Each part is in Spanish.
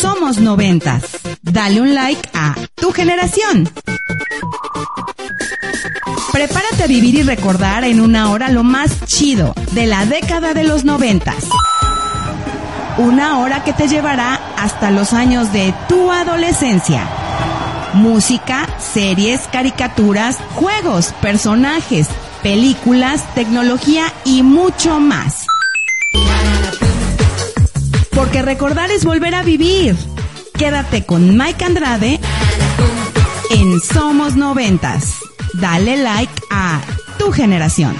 Somos noventas. Dale un like a tu generación. Prepárate a vivir y recordar en una hora lo más chido de la década de los noventas. Una hora que te llevará hasta los años de tu adolescencia. Música, series, caricaturas, juegos, personajes, películas, tecnología y mucho más. Porque recordar es volver a vivir. Quédate con Mike Andrade en Somos Noventas. Dale like a tu generación.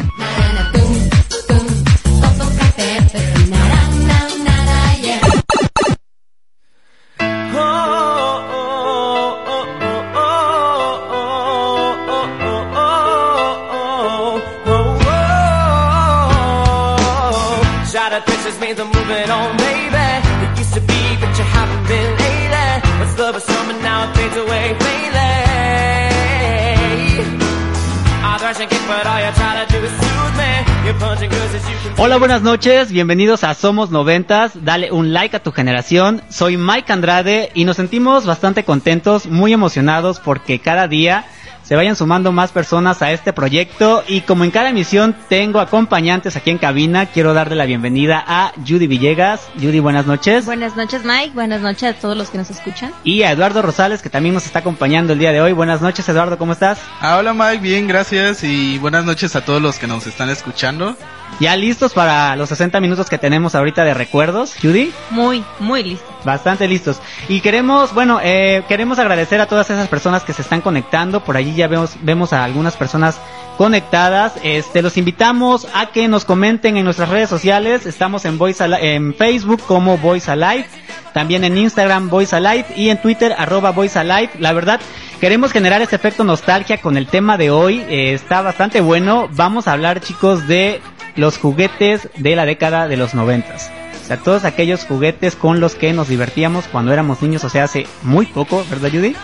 Hola, buenas noches, bienvenidos a Somos Noventas, dale un like a tu generación, soy Mike Andrade y nos sentimos bastante contentos, muy emocionados porque cada día se vayan sumando más personas a este proyecto y como en cada emisión tengo acompañantes aquí en cabina, quiero darle la bienvenida a Judy Villegas. Judy, buenas noches. Buenas noches Mike, buenas noches a todos los que nos escuchan. Y a Eduardo Rosales que también nos está acompañando el día de hoy. Buenas noches Eduardo, ¿cómo estás? Ah, hola Mike, bien, gracias y buenas noches a todos los que nos están escuchando. ¿Ya listos para los 60 minutos que tenemos ahorita de recuerdos, Judy? Muy, muy listos. Bastante listos. Y queremos, bueno, eh, queremos agradecer a todas esas personas que se están conectando. Por allí ya vemos, vemos a algunas personas conectadas. Este, los invitamos a que nos comenten en nuestras redes sociales. Estamos en Voice en Facebook como Voice Alive, también en Instagram Voice Alive y en Twitter arroba Voice Alive. La verdad, queremos generar este efecto nostalgia con el tema de hoy. Eh, está bastante bueno. Vamos a hablar, chicos, de los juguetes de la década de los noventas. O sea, todos aquellos juguetes con los que nos divertíamos cuando éramos niños, o sea, hace muy poco, ¿verdad, Judy?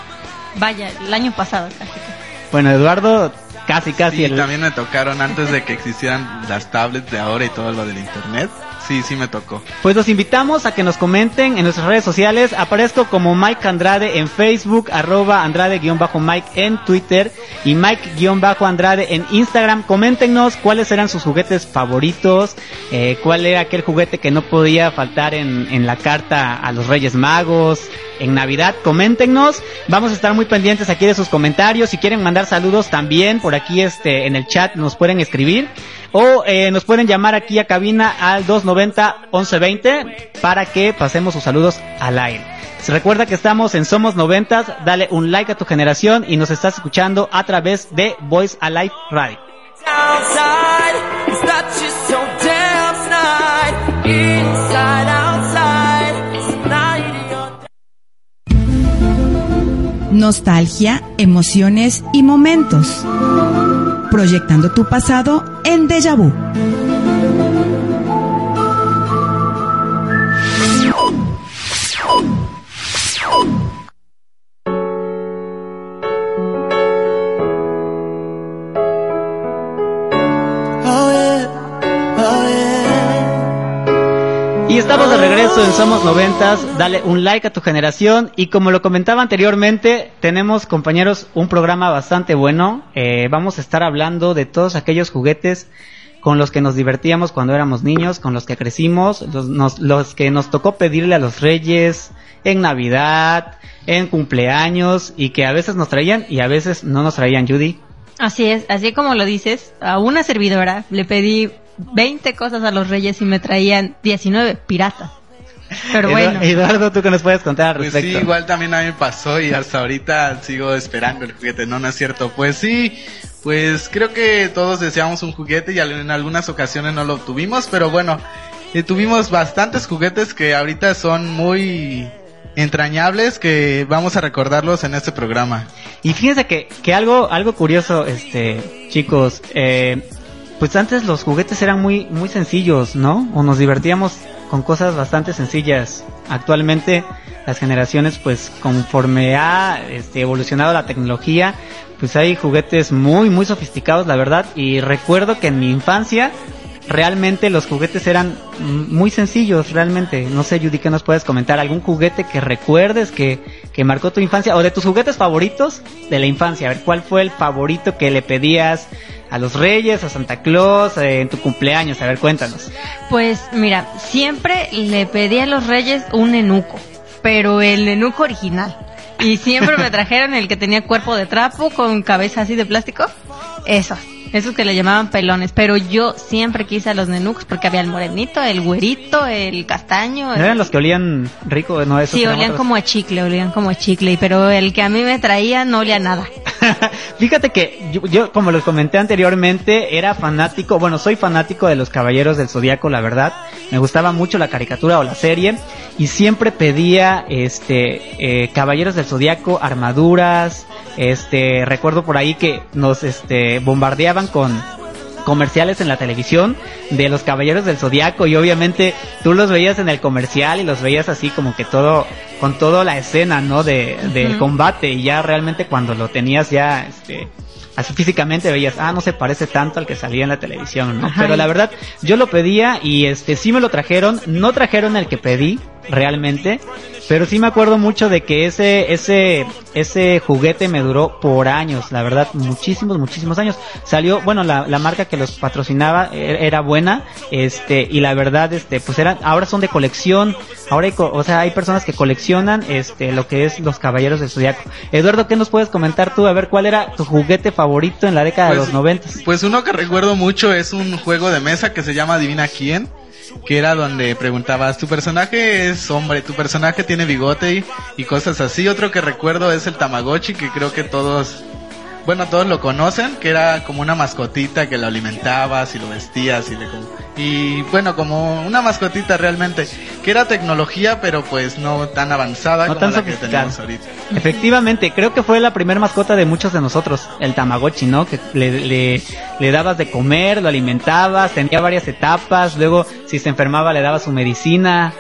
Vaya, el año pasado casi. Bueno, Eduardo, casi, casi. Sí, también me tocaron antes de que existieran las tablets de ahora y todo lo del internet. Sí, sí me tocó. Pues los invitamos a que nos comenten en nuestras redes sociales. Aparezco como Mike Andrade en Facebook, arroba Andrade-Mike en Twitter y Mike-Andrade en Instagram. Coméntenos cuáles eran sus juguetes favoritos, eh, cuál era aquel juguete que no podía faltar en, en la carta a los Reyes Magos, en Navidad. Coméntenos, vamos a estar muy pendientes aquí de sus comentarios. Si quieren mandar saludos también por aquí este en el chat nos pueden escribir o eh, nos pueden llamar aquí a cabina al 290 1120 para que pasemos sus saludos al aire. Se recuerda que estamos en Somos Noventas, dale un like a tu generación y nos estás escuchando a través de Voice Alive Radio. Nostalgia, emociones y momentos. Proyectando tu pasado en Deja Vu. Estamos de regreso en Somos Noventas. Dale un like a tu generación. Y como lo comentaba anteriormente, tenemos, compañeros, un programa bastante bueno. Eh, vamos a estar hablando de todos aquellos juguetes con los que nos divertíamos cuando éramos niños, con los que crecimos, los, los que nos tocó pedirle a los reyes en Navidad, en cumpleaños, y que a veces nos traían y a veces no nos traían, Judy. Así es, así como lo dices, a una servidora le pedí 20 cosas a los reyes y me traían 19 piratas. Pero bueno, Eduardo, ¿tú qué nos puedes contar al Pues respecto? sí, igual también a mí me pasó y hasta ahorita sigo esperando el juguete, no, no es cierto. Pues sí, pues creo que todos deseamos un juguete y al- en algunas ocasiones no lo obtuvimos, pero bueno, eh, tuvimos bastantes juguetes que ahorita son muy entrañables que vamos a recordarlos en este programa. Y fíjense que, que algo, algo curioso, este, chicos, eh, pues antes los juguetes eran muy, muy sencillos, ¿no? O nos divertíamos con cosas bastante sencillas. Actualmente las generaciones, pues conforme ha este, evolucionado la tecnología, pues hay juguetes muy, muy sofisticados, la verdad. Y recuerdo que en mi infancia realmente los juguetes eran muy sencillos, realmente. No sé, Judy, ¿qué nos puedes comentar? ¿Algún juguete que recuerdes que, que marcó tu infancia? O de tus juguetes favoritos de la infancia. A ver, ¿cuál fue el favorito que le pedías a los reyes, a Santa Claus, eh, en tu cumpleaños? A ver, cuéntanos. Pues mira, siempre le pedí a los reyes un enuco, pero el enuco original. Y siempre me trajeron el que tenía cuerpo de trapo con cabeza así de plástico. Eso. Esos que le llamaban pelones, pero yo siempre quise a los nenucos porque había el morenito, el güerito, el castaño. ¿No el- eran los que olían rico? No, esos Sí, olían otros. como a chicle, olían como a chicle, pero el que a mí me traía no olía nada. Fíjate que yo, yo, como les comenté anteriormente, era fanático, bueno, soy fanático de los Caballeros del Zodíaco, la verdad. Me gustaba mucho la caricatura o la serie y siempre pedía, este, eh, Caballeros del Zodíaco, armaduras, este, recuerdo por ahí que nos, este, bombardeaban con comerciales en la televisión de los Caballeros del Zodiaco y obviamente tú los veías en el comercial y los veías así como que todo con toda la escena, ¿no? de del combate y ya realmente cuando lo tenías ya este así físicamente veías, ah, no se parece tanto al que salía en la televisión, ¿no? Ajá. Pero la verdad, yo lo pedía y este sí me lo trajeron, no trajeron el que pedí realmente, pero sí me acuerdo mucho de que ese ese ese juguete me duró por años, la verdad, muchísimos muchísimos años. Salió, bueno, la, la marca que los patrocinaba e- era buena, este y la verdad este pues eran ahora son de colección, ahora hay o sea, hay personas que coleccionan este lo que es los Caballeros del Zodiaco. Eduardo, ¿qué nos puedes comentar tú a ver cuál era tu juguete favorito en la década de Pues- los noventas? Pues uno que recuerdo mucho es un juego de mesa que se llama Adivina quién, que era donde preguntabas, tu personaje es hombre, tu personaje tiene bigote y, y cosas así. Otro que recuerdo es el Tamagotchi, que creo que todos, bueno, todos lo conocen, que era como una mascotita que lo alimentabas y lo vestías y le com- y bueno, como una mascotita realmente, que era tecnología, pero pues no tan avanzada No como tan la que tenemos ahorita. Efectivamente, creo que fue la primera mascota de muchos de nosotros, el Tamagotchi, ¿no? Que le, le, le dabas de comer, lo alimentabas, tenía varias etapas, luego si se enfermaba le dabas su medicina,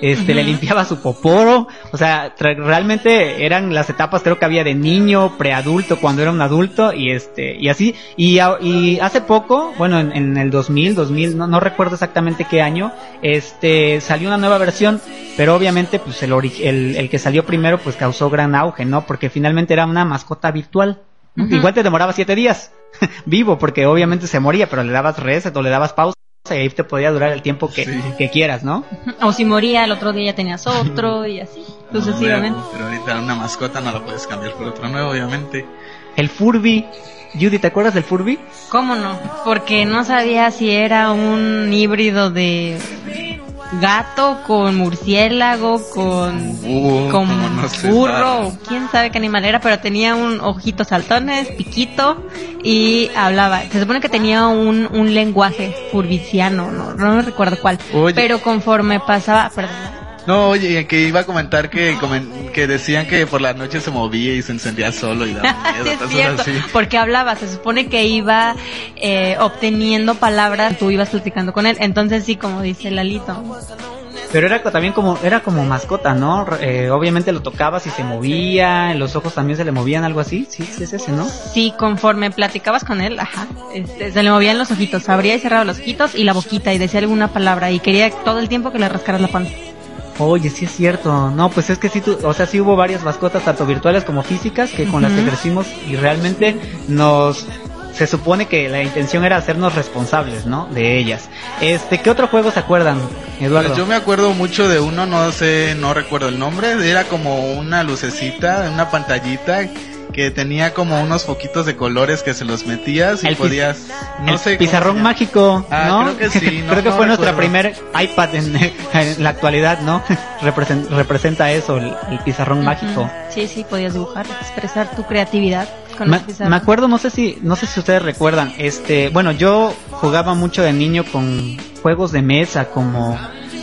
este, le limpiaba su poporo, o sea, realmente eran las etapas creo que había de niño, preadulto, cuando era un adulto, y este, y así, y, y hace poco, bueno, en, en el 2000, 2000, no, no recuerdo exactamente qué año, este, salió una nueva versión, pero obviamente, pues el, el, el que salió primero, pues causó gran auge, ¿no? Porque finalmente era una mascota virtual. Igual te demoraba siete días vivo, porque obviamente se moría, pero le dabas reset o le dabas pausa y ahí te podía durar el tiempo que, Sí. que quieras, ¿no? O si moría, el otro día ya tenías otro y así, sucesivamente. Pero ahorita una mascota no la puedes cambiar por otro nuevo, obviamente. El Furby. Judy, ¿te acuerdas del Furby? ¿Cómo no? Porque no sabía si era un híbrido de gato con murciélago, con, Uh, con no burro, o quién sabe qué animal era, pero tenía un ojito saltones, piquito y hablaba. Se supone que tenía un, un lenguaje furbiciano, no, no me recuerdo cuál. Oye. Pero conforme pasaba, perdón, No, oye, que iba a comentar que, comen- que decían que por la noche se movía y se encendía solo y daba miedo, Sí, es así. porque hablaba, se supone que iba eh, obteniendo palabras, tú ibas platicando con él, entonces sí, como dice Lalito. Pero era también como, era como mascota, ¿no? Eh, obviamente lo tocabas y se movía, los ojos también se le movían, algo así. Sí, sí es ese, ¿no? Sí, conforme platicabas con él, ajá, este, se le movían los ojitos, abría y cerraba los ojitos y la boquita y decía alguna palabra y quería todo el tiempo que le rascaras la panza. Oye, sí es cierto. No, pues es que sí, tú, o sea, sí hubo varias mascotas, tanto virtuales como físicas, que con las que crecimos y realmente nos, se supone que la intención era hacernos responsables, ¿no? De ellas. Este, ¿qué otro juego se acuerdan, Eduardo? Pues yo me acuerdo mucho de uno, no sé, no recuerdo el nombre, era como una lucecita, una pantallita que tenía como unos foquitos de colores que se los metías y El podías, no el sé. pizarrón mágico, Ah, ¿no? creo que sí, no- creo que no fue nuestra recuerdo. primer iPad en, en la actualidad, ¿no? Represen- representa eso, el, el pizarrón mágico. Sí, sí, podías dibujar, expresar tu creatividad con Me, los me acuerdo, no sé si, no sé si ustedes recuerdan, este, bueno, yo jugaba mucho de niño con, juegos de mesa como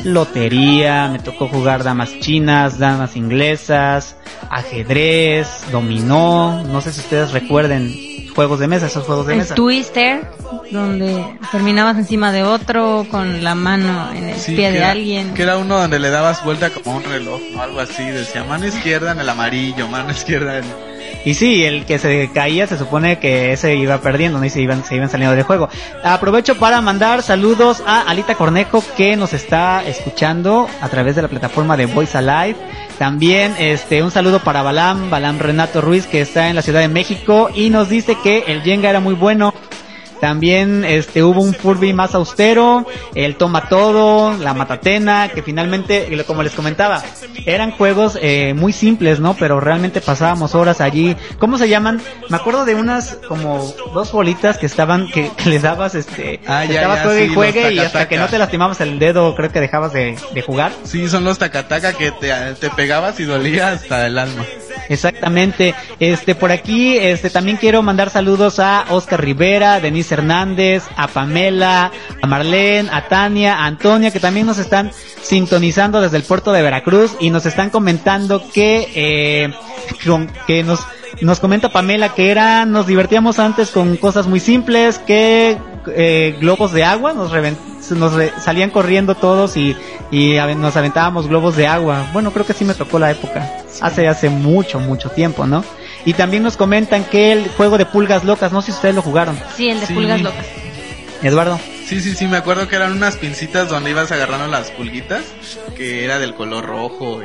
lotería, me tocó jugar damas chinas, damas inglesas, ajedrez, dominó, no sé si ustedes recuerden juegos de mesa, esos juegos de El mesa. Twister, donde terminabas encima de otro con la mano en el Sí, pie de era- alguien. Que era uno donde le dabas vuelta como un reloj o algo así. Decía mano izquierda en el amarillo, mano izquierda en... Y sí, el que se caía se supone que ese iba perdiendo, ¿no? Y se iban, se iban saliendo del juego. Aprovecho para mandar saludos a Alita Cornejo que nos está escuchando a través de la plataforma de Voice Alive. También este un saludo para Balam, Balam Renato Ruiz que está en la Ciudad de México y nos dice que el Jenga era muy bueno. También este hubo un Furby más austero, el Toma Todo, la Matatena, que finalmente, como les comentaba, eran juegos eh, muy simples, ¿no? Pero realmente pasábamos horas allí. ¿Cómo se llaman? Me acuerdo de unas como dos bolitas que estaban, que, que les dabas este, Ah, ya, estabas ya, juegue sí, y juegue y hasta que no te lastimabas el dedo, creo que dejabas de, de jugar. Sí, son los tacataca que te, te pegabas y dolía hasta el alma. Exactamente. Este, por aquí, este, también quiero mandar saludos a Oscar Rivera, Denise Hernández, a Pamela, a Marlene, a Tania, a Antonia, que también nos están sintonizando desde el puerto de Veracruz y nos están comentando que, eh, que nos, nos comenta Pamela que era, nos divertíamos antes con cosas muy simples, que, eh, globos de agua, nos nos re- salían corriendo todos y, nos aventábamos globos de agua. Bueno, creo que sí me tocó la época. Hace, hace mucho, mucho tiempo, ¿no? Y también nos comentan que el juego de pulgas locas, no sé si ustedes lo jugaron. Sí, el de Sí. pulgas locas. Eduardo. Sí, sí, sí, me acuerdo que eran unas pincitas donde ibas agarrando las pulguitas, que era del color rojo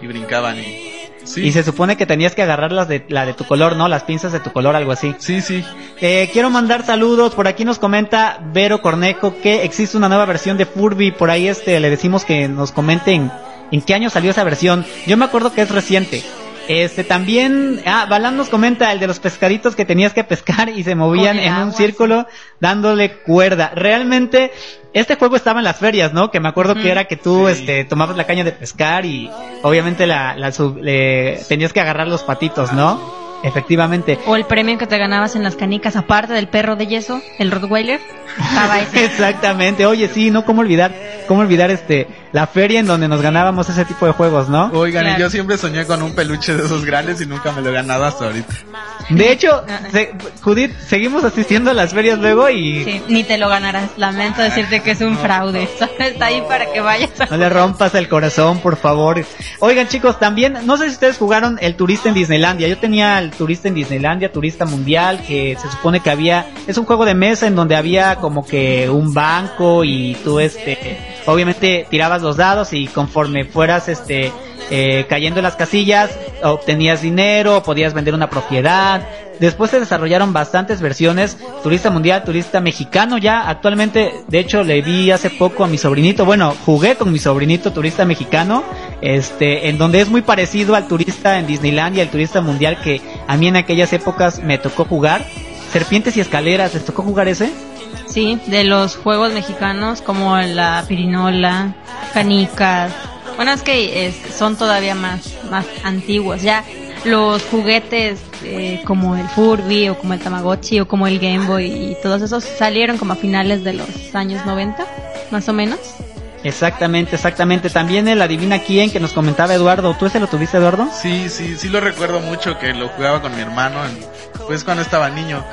y, y brincaban y... Sí, Y se supone que tenías que agarrar las de, la de tu color, ¿no? Las pinzas de tu color, algo así. sí, sí. Eh, quiero mandar saludos. Por aquí nos comenta Vero Cornejo que existe una nueva versión de Furby. Por ahí este le decimos que nos comenten en qué año salió esa versión. Yo me acuerdo que es reciente. Este también, ah, Balam nos comenta el de los pescaditos que tenías que pescar y se movían en un círculo dándole cuerda. Realmente, este juego estaba en las ferias, ¿no? Que me acuerdo que era que tú, Sí. este, tomabas la caña de pescar y obviamente la, la sub- le- tenías que agarrar los patitos, ¿no? Efectivamente. O el premio que te ganabas en las canicas, aparte del perro de yeso, el Rottweiler. Estaba ese. Exactamente. Oye, sí, no cómo olvidar, cómo olvidar este la feria en donde nos ganábamos ese tipo de juegos, ¿no? Oigan, Claro. y yo siempre soñé con un peluche de esos grandes y nunca me lo he ganado hasta ahorita. De hecho, se- Judith, seguimos asistiendo a las ferias luego y Sí, ni te lo ganarás. Lamento decirte que es un fraude. Solo está ahí para que vayas a... no le rompas el corazón, por favor. Oigan, chicos, también no sé si ustedes jugaron el turista en Disneylandia. Yo tenía el turista en Disneylandia, turista mundial, que se supone que había es un juego de mesa en donde había como que un banco y tú este obviamente tirabas los dados y conforme fueras este eh, cayendo en las casillas obtenías dinero, podías vender una propiedad. Después se desarrollaron bastantes versiones, turista mundial, turista mexicano ya. Actualmente, de hecho, le vi hace poco a mi sobrinito, bueno, jugué con mi sobrinito turista mexicano, este, en donde es muy parecido al turista en Disneylandia, el turista mundial que a mí en aquellas épocas me tocó jugar. Serpientes y escaleras, ¿les tocó jugar ese? Sí, de los juegos mexicanos como la pirinola, canicas. Bueno, es que es- son todavía más, más antiguos. Ya los juguetes eh, como el Furby o como el Tamagotchi o como el Game Boy y todos esos salieron como a finales de los años 90, más o menos. Exactamente, exactamente. También el adivina quién que nos comentaba Eduardo. ¿Tú ese lo tuviste, Eduardo? Sí, sí, sí lo recuerdo mucho que lo jugaba con mi hermano, en- pues cuando estaba niño.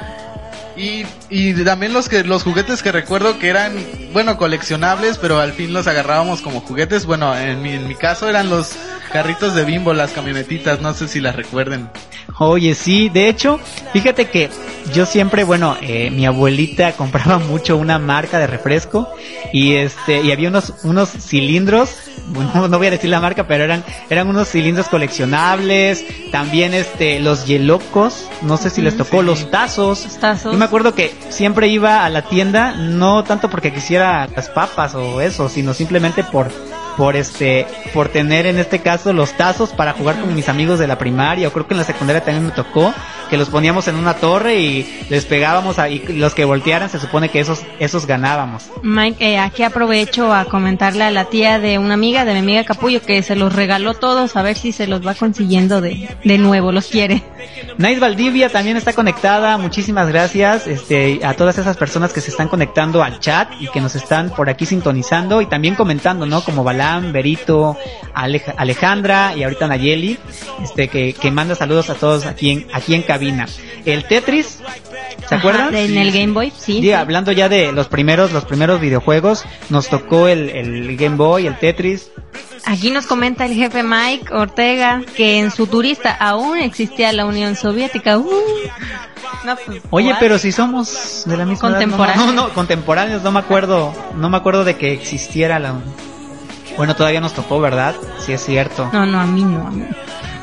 Y, y también los que los juguetes que recuerdo que eran, bueno, coleccionables, pero al fin los agarrábamos como juguetes. Bueno, en mi, en mi caso eran los carritos de bimbo, las camionetitas, no sé si las recuerden. Oye, sí, de hecho, fíjate que yo siempre, bueno, eh, mi abuelita compraba mucho una marca de refresco y este, y había unos, unos cilindros, bueno, no voy a decir la marca, pero eran, eran unos cilindros coleccionables, también este, los yelocos, no sé si les tocó, los tazos. Los tazos. Yo me acuerdo que siempre iba a la tienda, no tanto porque quisiera las papas o eso, sino simplemente por, por este, por tener en este caso los tazos para jugar con mis amigos de la primaria, o creo que en la secundaria también me tocó. Que los poníamos en una torre y les pegábamos a, y los que voltearan se supone que esos, esos ganábamos. Mike, eh, aquí aprovecho a comentarle a la tía de una amiga, de mi amiga Capullo, que se los regaló todos, a ver si se los va consiguiendo de, de nuevo, los quiere. Nice Valdivia también está conectada, muchísimas gracias este, a todas esas personas que se están conectando al chat y que nos están por aquí sintonizando y también comentando, ¿no? Como Balam, Berito, Alejandra y ahorita Nayeli, este, que, que manda saludos a todos aquí en, aquí en cabina. El Tetris, ¿se acuerdan? en el Game Boy, sí. sí. hablando ya de los primeros, los primeros videojuegos, nos tocó el, el Game Boy, el Tetris, Aquí nos comenta el jefe Mike Ortega que en su turista aún existía la Unión Soviética. Uh. Pues, Oye, pero si somos de la misma contemporáneos. no, no, contemporáneos, no me acuerdo, no me acuerdo de que existiera la Bueno, todavía nos tocó, ¿verdad? Sí es cierto. No, no, a mí no, a mí.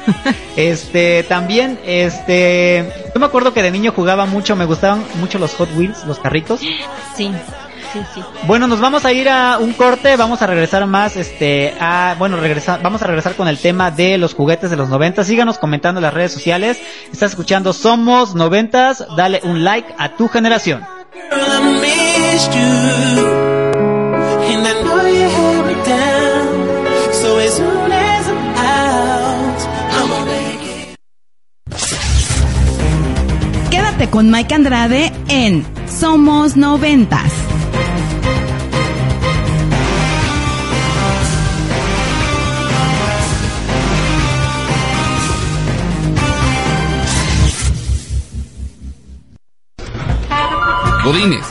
este, también, este, yo me acuerdo que de niño jugaba mucho, me gustaban mucho los Hot Wheels, los carritos. Sí. Bueno, nos vamos a ir a un corte, vamos a regresar más, este, a, bueno, regresa, vamos a regresar con el tema de los juguetes de los noventas. Síganos comentando en las redes sociales. Estás escuchando Somos Noventas, dale un like a tu generación. Quédate con Mike Andrade en Somos Noventas. Godines,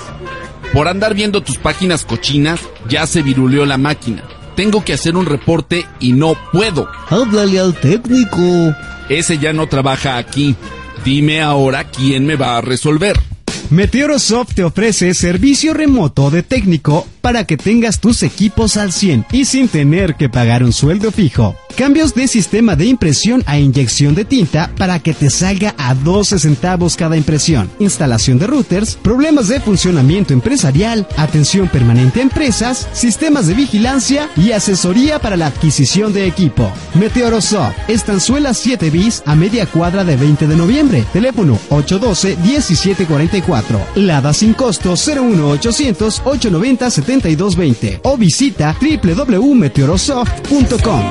por andar viendo tus páginas cochinas, ya se viruleó la máquina. Tengo que hacer un reporte y no puedo. Háblale al técnico. Ese ya no trabaja aquí. Dime ahora quién me va a resolver. Meteorosoft te ofrece servicio remoto de técnico para que tengas tus equipos al 100 y sin tener que pagar un sueldo fijo. Cambios de sistema de impresión a inyección de tinta para que te salga a 12 centavos cada impresión. Instalación de routers, problemas de funcionamiento empresarial, atención permanente a empresas, sistemas de vigilancia y asesoría para la adquisición de equipo. Meteorosoft, Estanzuela 7 bis a media cuadra de 20 de noviembre. Teléfono 812-1744. Lada sin costo 01800 890 7220 o visita www.meteorosoft.com.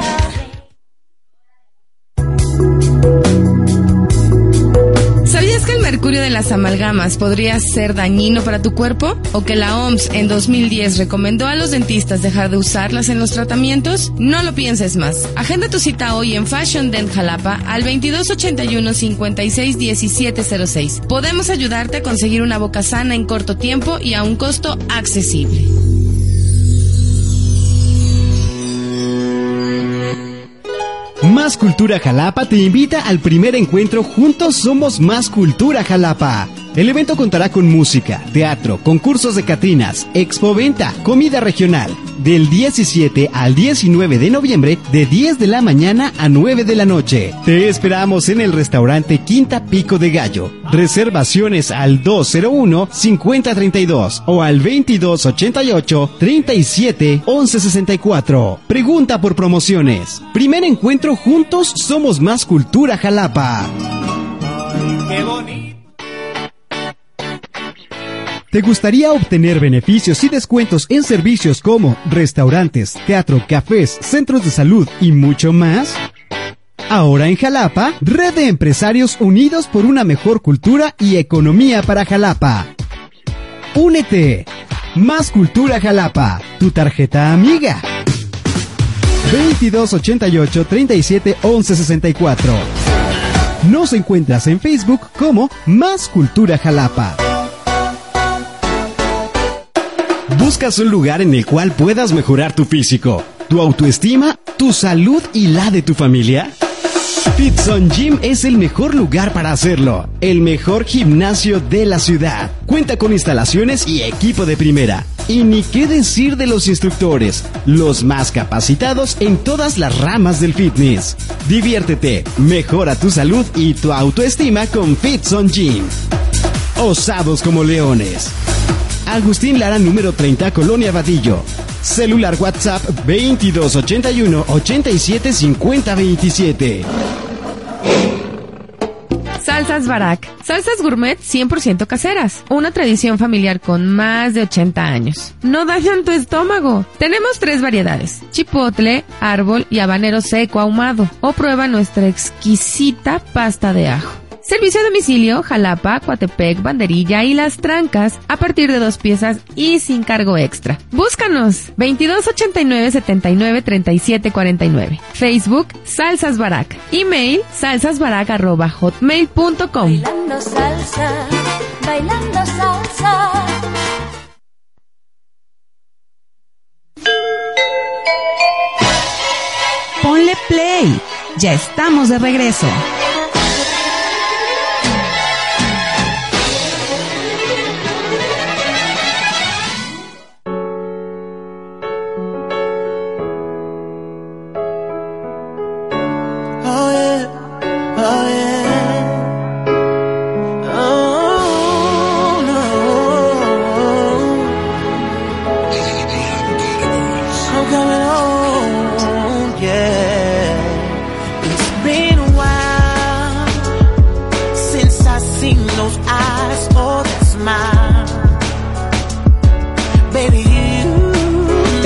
¿Sabías que el mercurio de las amalgamas podría ser dañino para tu cuerpo? ¿O que la OMS en 2010 recomendó a los dentistas dejar de usarlas en los tratamientos? No lo pienses más. Agenda tu cita hoy en Fashion Dent Jalapa al 2281 56 1706. Podemos ayudarte a conseguir una boca sana en corto tiempo y a un costo accesible. Más Cultura Jalapa te invita al primer encuentro Juntos Somos Más Cultura Jalapa. El evento contará con música, teatro, concursos de Catrinas, expoventa, comida regional. Del 17 al 19 de noviembre, de 10 de la mañana a 9 de la noche. Te esperamos en el restaurante Quinta Pico de Gallo. Reservaciones al 201-5032 o al 2288-37 Pregunta por promociones. Primer encuentro juntos, somos más cultura Jalapa. ¡Qué bonito! ¿Te gustaría obtener beneficios y descuentos en servicios como restaurantes, teatro, cafés, centros de salud y mucho más? Ahora en Jalapa, Red de Empresarios Unidos por una mejor cultura y economía para Jalapa. Únete. Más Cultura Jalapa, tu tarjeta amiga. 2288 37 64. Nos encuentras en Facebook como Más Cultura Jalapa. ¿Buscas un lugar en el cual puedas mejorar tu físico, tu autoestima, tu salud y la de tu familia? Fitson Gym es el mejor lugar para hacerlo. El mejor gimnasio de la ciudad. Cuenta con instalaciones y equipo de primera. Y ni qué decir de los instructores, los más capacitados en todas las ramas del fitness. Diviértete, mejora tu salud y tu autoestima con Fitson Gym. Osados como leones. Agustín Lara número 30, Colonia Vadillo. Celular WhatsApp 2281 875027. Salsas Barak. Salsas gourmet 100% caseras. Una tradición familiar con más de 80 años. No dañan tu estómago. Tenemos tres variedades. Chipotle, árbol y habanero seco ahumado. O prueba nuestra exquisita pasta de ajo. Servicio a domicilio, Jalapa, Coatepec, Banderilla y Las Trancas a partir de dos piezas y sin cargo extra. Búscanos 2289 79 37 49. Facebook Salsas Barak. Email salsasbarak@hotmail.com. Bailando salsa, bailando salsa. Ponle play. Ya estamos de regreso.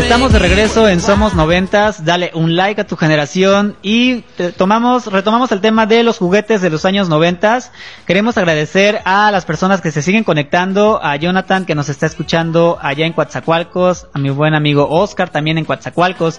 Estamos de regreso en Somos Noventas. Dale un like a tu generación y tomamos, retomamos el tema de los juguetes de los años noventas. Queremos agradecer a las personas que se siguen conectando, a Jonathan que nos está escuchando allá en Coatzacoalcos, a mi buen amigo Oscar también en Coatzacoalcos.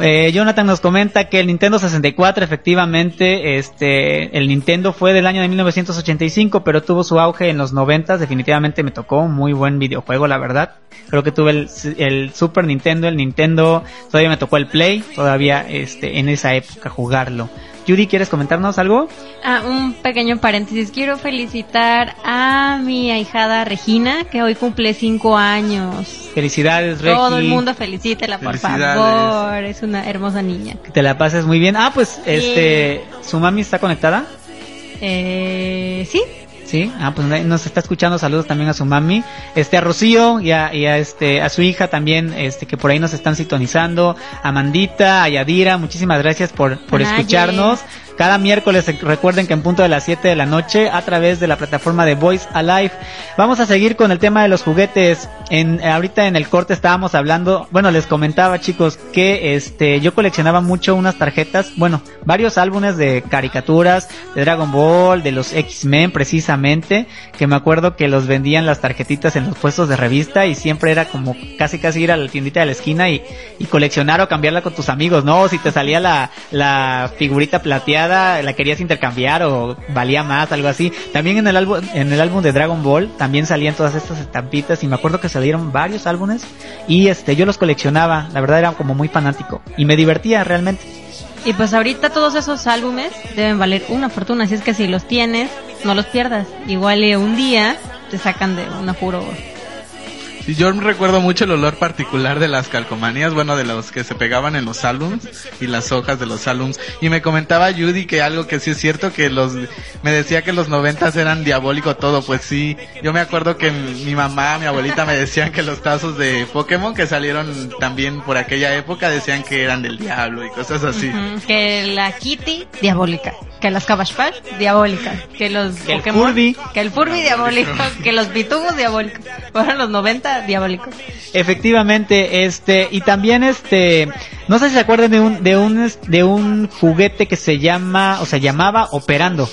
Eh, Jonathan nos comenta que el Nintendo 64 efectivamente, este, el Nintendo fue del año de 1985, pero tuvo su auge en los 90. Definitivamente me tocó un muy buen videojuego, la verdad. Creo que tuve el Super Nintendo, el Nintendo, todavía me tocó el Play, todavía este, en esa época jugarlo. Judy, ¿quieres comentarnos algo? Ah, un pequeño paréntesis. Quiero felicitar a mi ahijada Regina, que hoy cumple cinco años. Felicidades, Regi. Todo el mundo felicítela, por favor. Es una hermosa niña. Que te la pases muy bien. Ah, pues, este, ¿su mami está conectada? Eh, sí. Sí, ah, pues nos está escuchando, saludos también a su mami, este a Rocío y a, y a, este a su hija también, este que por ahí nos están sintonizando, a Mandita, a Yadira, muchísimas gracias por, por escucharnos. Cada miércoles eh, recuerden que en punto de las 7 de la noche a través de la plataforma de Voice Alive. Vamos a seguir con el tema de los juguetes. En eh, ahorita en el corte estábamos hablando, bueno, les comentaba chicos que este yo coleccionaba mucho unas tarjetas, bueno, varios álbumes de caricaturas de Dragon Ball, de los X-Men precisamente, que me acuerdo que los vendían las tarjetitas en los puestos de revista y siempre era como casi casi ir a la tiendita de la esquina y, coleccionar o cambiarla con tus amigos, ¿no? Si te salía la figurita plateada, la querías intercambiar o valía más, algo así. También en el álbum, en el álbum de Dragon Ball también salían todas estas estampitas y me acuerdo que salieron varios álbumes y este yo los coleccionaba, la verdad era como muy fanático y me divertía realmente. Y pues ahorita todos esos álbumes deben valer una fortuna, así es que si los tienes, no los pierdas. Igual un día te sacan de un apuro. Y yo recuerdo mucho el olor particular de las calcomanías, bueno, de los que se pegaban en los álbums y las hojas de los álbums. Y me comentaba Judy que algo que sí es cierto, que los, me decía que los noventas eran diabólico todo, pues sí. Yo me acuerdo que mi mamá, mi abuelita me decían que los tazos de Pokémon que salieron también por aquella época decían que eran del diablo y cosas así. Que la Kitty, diabólica. Que las Cabbage Patch, diabólicas. Que los Que el Furby. que el Furby diabólico. que los Pitubos diabólicos. Fueron los 90 diabólicos. Efectivamente, este, y también este, no sé si se acuerdan de un, de un, de un juguete que se llama, o se llamaba Operando.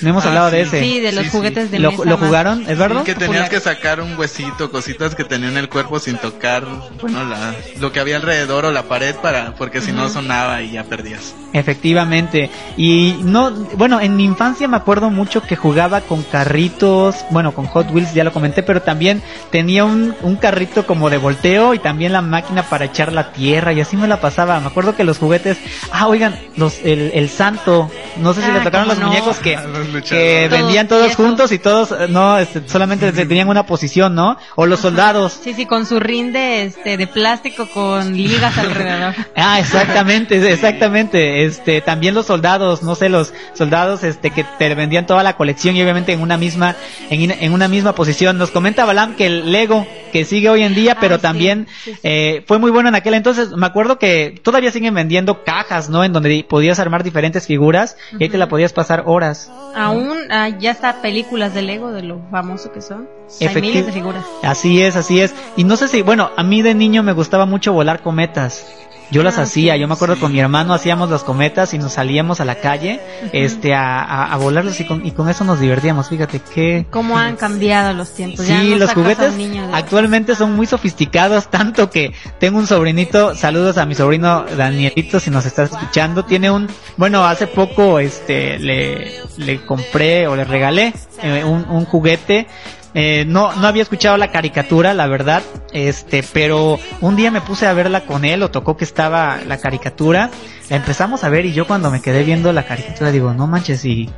No hemos Ah, hablado de sí. ese. Sí, de los Sí, sí. juguetes de ¿Lo, mesa lo jugaron, Eduardo? Sí, que tenías popular. que sacar un huesito, cositas que tenía en el cuerpo sin tocar, bueno, la, lo que había alrededor o la pared para, porque si no sonaba y ya perdías. Efectivamente. Y no, bueno, en mi infancia me acuerdo mucho que jugaba con carritos, bueno, con Hot Wheels, ya lo comenté, pero también tenía un, un carrito como de volteo y también la máquina para echar la tierra y así me la pasaba. Me acuerdo que los juguetes, ah, oigan, los, el, el santo, no sé si Ah, le tocaron los no. muñecos que, Los luchadores. que vendían todos juntos y todos, eh, no, este, solamente tenían una posición, ¿no? O los soldados. Sí, sí, con su rinde este, de plástico con ligas alrededor. Ah, exactamente, exactamente. Este, también los soldados, no sé, los soldados, este, que te vendían toda la colección y obviamente en una misma, en, en una misma posición. Nos comenta Balam que el Lego, que sigue hoy en día, pero sí, también sí, sí. eh, fue muy bueno en aquel entonces. Me acuerdo que todavía siguen vendiendo cajas, ¿no? En donde podías armar diferentes figuras y ahí te la podías pasar horas. Aún ah, ya está películas de Lego de lo famoso que son. Hay miles de figuras. Así es, así es. Y no sé si, bueno, a mí de niño me gustaba mucho volar cometas. Yo las Ah, hacía, sí, yo me acuerdo con mi hermano hacíamos las cometas y nos salíamos a la calle, este, a, a, a volarlos y con, y con eso nos divertíamos. Fíjate que ¿Cómo han cambiado los tiempos? Ya Sí, no los juguetes niño de- actualmente son muy sofisticados, tanto que tengo un sobrinito, saludos a mi sobrino Danielito si nos estás escuchando, tiene un, bueno, hace poco este le, le compré o le regalé eh, un, un juguete eh, no, no había escuchado la caricatura, la verdad, este, pero un día me puse a verla con él, o tocó que estaba la caricatura, la empezamos a ver y yo cuando me quedé viendo la caricatura digo, no manches, y,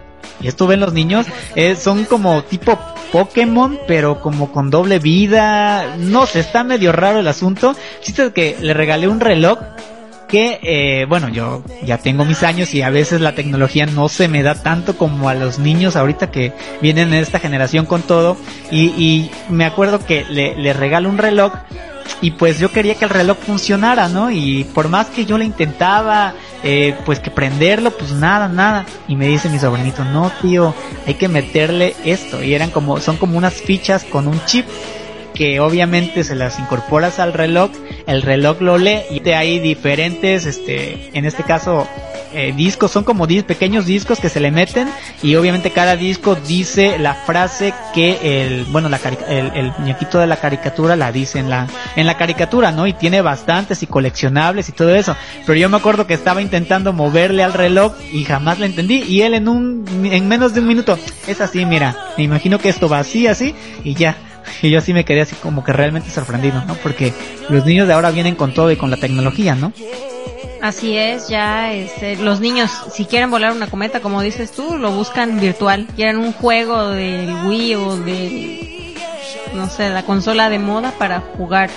y esto ven los niños, eh, son como tipo Pokémon, pero como con doble vida, no sé, está medio raro el asunto, chiste que le regalé un reloj eh, bueno, yo ya tengo mis años y a veces la tecnología no se me da tanto como a los niños ahorita que vienen en esta generación con todo. Y, y me acuerdo que le, le regalo un reloj y pues yo quería que el reloj funcionara, ¿no? Y por más que yo le intentaba, eh, pues que prenderlo, pues nada, nada. Y me dice mi sobrinito, no tío, hay que meterle esto. Y eran como, son como unas fichas con un chip que obviamente se las incorporas al reloj, el reloj lo lee y de ahí diferentes, este, en este caso, eh, discos, son como 10 pequeños discos que se le meten y obviamente cada disco dice la frase que el, bueno, la el muñequito de la caricatura la dice en la, en la caricatura, ¿no? Y tiene bastantes y coleccionables y todo eso. Pero yo me acuerdo que estaba intentando moverle al reloj y jamás le entendí y él en un, en menos de un minuto, es así, mira, me imagino que esto va así, así y ya. Y yo así me quedé así como que realmente sorprendido, ¿no? Porque los niños de ahora vienen con todo y con la tecnología, ¿no? Así es, ya este, los niños, si quieren volar una cometa, como dices tú, lo buscan virtual. Quieren un juego del Wii o del, no sé, la consola de moda para jugar.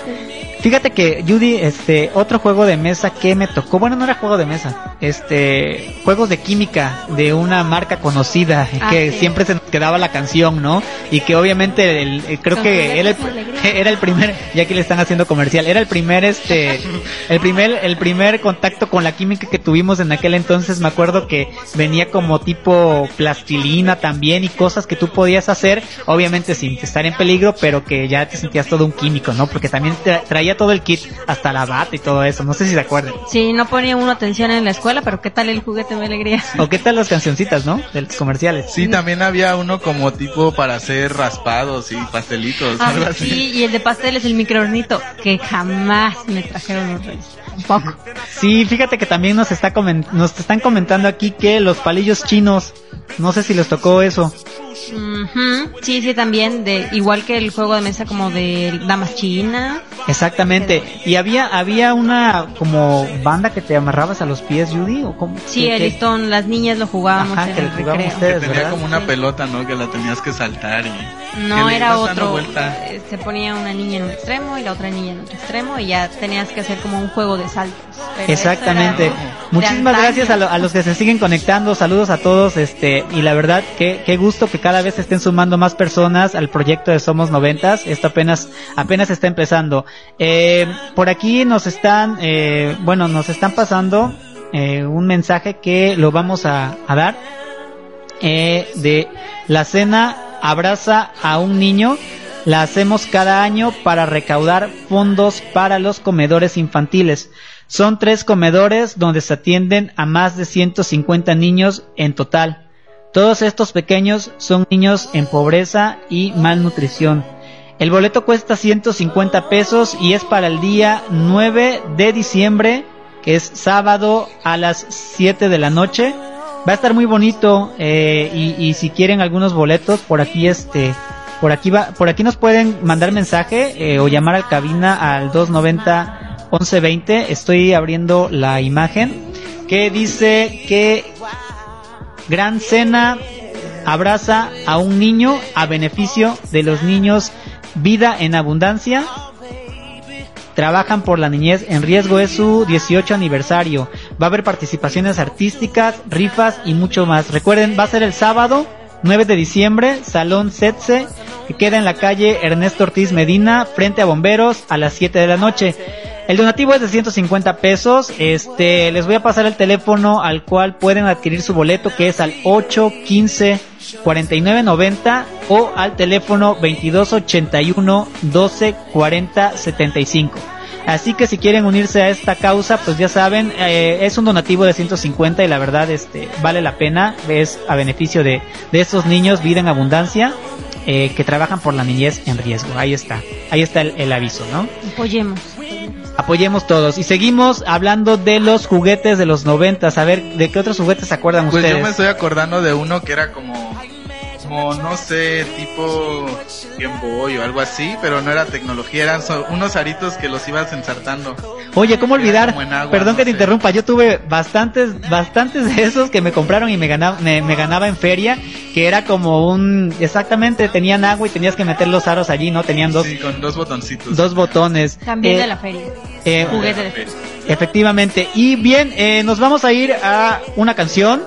Fíjate que Judy, este, otro juego de mesa que me tocó, bueno, no era juego de mesa, este, juegos de química de una marca conocida Ah, que sí. siempre se nos quedaba la canción, ¿no? Y que obviamente el, el- creo Con que era el, era el primer, ya que le están haciendo comercial, era el primer, este, el primer, el primer contacto con la química que tuvimos en aquel entonces. Me acuerdo que venía como tipo plastilina también y cosas que tú podías hacer, obviamente sin estar en peligro, pero que ya te sentías todo un químico, ¿no? Porque también tra- traía todo el kit, hasta la bata y todo eso. No sé si se acuerdan. Sí, no ponía uno atención en la escuela, pero ¿qué tal el juguete de alegría? ¿O qué tal las cancioncitas, no? De los comerciales. Sí, también había uno como tipo para hacer raspados y pastelitos, Ah, algo así. sí, y el de pastel es el microornito, que jamás me trajeron los reyes. Tampoco. Sí, fíjate que también nos está comen- nos están comentando aquí que los palillos chinos, no sé si les tocó eso. Ujú, Sí, sí, también, de igual que el juego de mesa como de damas chinas. Exactamente. Y había había una como banda que te amarrabas a los pies, Judy, o cómo? Sí, ¿Qué- el qué? listón, las niñas lo jugábamos Ajá, en que el lo jugaban recreo. ustedes, Tenía ¿verdad? como una Sí. pelota, ¿no? Que la tenías que saltar y... No, era otro. vuelta. Eh, Se ponía una niña en un extremo y la otra niña en otro extremo y ya tenías que hacer como un juego de saltos. Pero Exactamente. Muchísimas gracias a, lo- a los que se siguen conectando. Saludos a todos. Este y la verdad que qué gusto que cada vez estén sumando más personas al proyecto de Somos Noventas. Esto apenas apenas está empezando. Eh, por aquí nos están eh, bueno nos están pasando eh, un mensaje que lo vamos a, a dar eh, de la cena abraza a un niño. La hacemos cada año para recaudar fondos para los comedores infantiles. Son tres comedores donde se atienden a más de 150 niños en total. Todos estos pequeños son niños en pobreza y malnutrición. El boleto cuesta 150 pesos y es para el día 9 de diciembre, que es sábado a las 7 de la noche. Va a estar muy bonito eh, y, si quieren algunos boletos por aquí este por aquí va por aquí nos pueden mandar mensaje eh, o llamar al cabina al 290 1120. Estoy abriendo la imagen que dice que Gran Cena abraza a un niño a beneficio de los niños Vida en Abundancia. Trabajan por la niñez en riesgo, es su 18 aniversario. Va a haber participaciones artísticas, rifas y mucho más. Recuerden, va a ser el sábado 9 de diciembre, Salón Setze, que queda en la calle Ernesto Ortiz Medina, frente a Bomberos, a las 7 de la noche. El donativo es de 150 pesos. Este, les voy a pasar el teléfono al cual pueden adquirir su boleto, que es al 815 4990 o al teléfono 2281 12 40 75. Así que si quieren unirse a esta causa, pues ya saben, eh, es un donativo de 150 y la verdad este vale la pena, es a beneficio de, de estos niños, vida en abundancia, eh, que trabajan por la niñez en riesgo. Ahí está, ahí está el, el aviso, ¿no? Apoyemos. Apoyemos todos. Y seguimos hablando de los juguetes de los noventas. A ver, ¿de qué otros juguetes se acuerdan Pues ustedes? yo me estoy acordando de uno que era como, como no sé, tipo Game Boy o algo así, pero no era tecnología, eran so- unos aritos que los ibas ensartando. Oye, ¿cómo olvidar? agua, Perdón no que te sé. interrumpa, yo tuve bastantes, bastantes de esos que me compraron y me ganaba, me, me ganaba en feria, que era como un, exactamente, tenían agua y tenías que meter los aros allí, ¿no? Tenían dos, Sí, con dos botoncitos. dos botones. También Eh, de la feria. eh, Juguete de feria. Efectivamente. Y bien, eh, nos vamos a ir a una canción.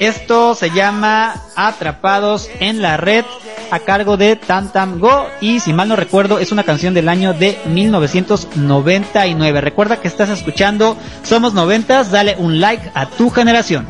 Esto se llama Atrapados en la Red a cargo de Tam Tam Go y si mal no recuerdo es una canción del año de 1999. Recuerda que estás escuchando Somos Noventas, dale un like a tu generación.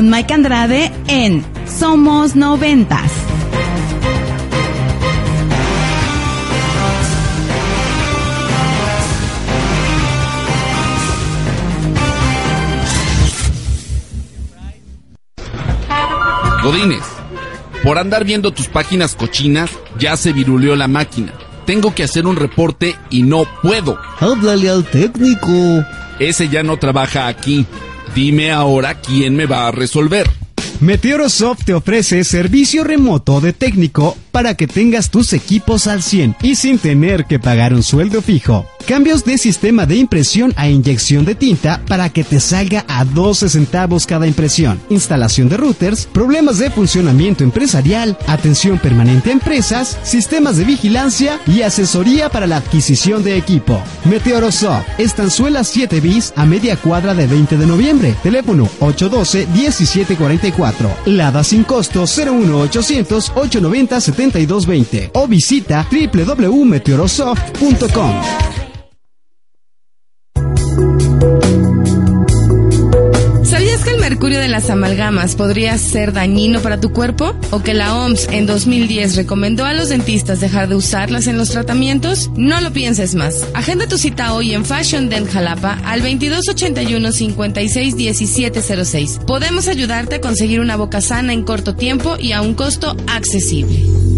Con Mike Andrade en Somos Noventas. Godines, por andar viendo tus páginas cochinas, ya se viruleó la máquina. Tengo que hacer un reporte y no puedo. Háblale al técnico. Ese ya no trabaja aquí. Dime ahora quién me va a resolver. Meteorosoft te ofrece servicio remoto de técnico para que tengas tus equipos al 100 y sin tener que pagar un sueldo fijo. Cambios de sistema de impresión a inyección de tinta para que te salga a 12 centavos cada impresión. Instalación de routers, problemas de funcionamiento empresarial, atención permanente a empresas, sistemas de vigilancia y asesoría para la adquisición de equipo. Meteorosoft, Estanzuela 7 bis a media cuadra de 20 de noviembre. Teléfono 812-1744. Lada sin costo 01800 890 7220 o visita www.meteorosoft.com. ¿Sabías que el mercurio de las amalgamas podría ser dañino para tu cuerpo? ¿O que la OMS en 2010 recomendó a los dentistas dejar de usarlas en los tratamientos? No lo pienses más. Agenda tu cita hoy en Fashion Dent Jalapa al 2281 56 1706. Podemos ayudarte a conseguir una boca sana en corto tiempo y a un costo accesible.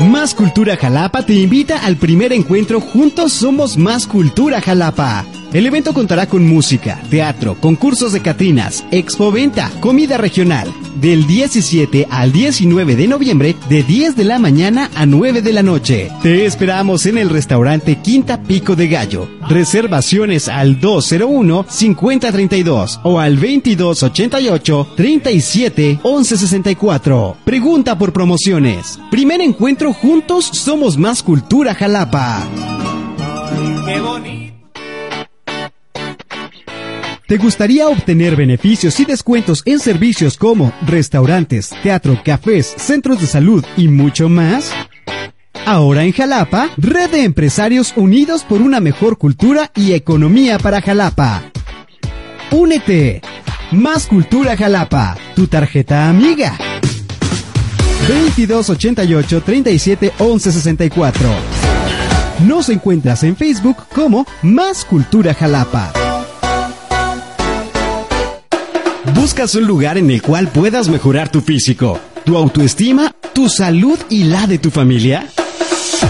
Más Cultura Jalapa te invita al primer encuentro Juntos Somos Más Cultura Jalapa. El evento contará con música, teatro, concursos de Catrinas, expoventa, comida regional. Del 17 al 19 de noviembre, de 10 de la mañana a 9 de la noche. Te esperamos en el restaurante Quinta Pico de Gallo. Reservaciones al 201-5032 o al 2288-37-1164. Pregunta por promociones. Primer encuentro Juntos Somos Más Cultura Jalapa. Qué bonito. ¿Te gustaría obtener beneficios y descuentos en servicios como restaurantes, teatro, cafés, centros de salud y mucho más? Ahora en Jalapa, Red de Empresarios Unidos por una mejor cultura y economía para Jalapa. Únete. Más Cultura Jalapa, tu tarjeta amiga. 2288 37 11 64. Nos encuentras en Facebook como Más Cultura Jalapa. ¿Buscas un lugar en el cual puedas mejorar tu físico, tu autoestima, tu salud y la de tu familia?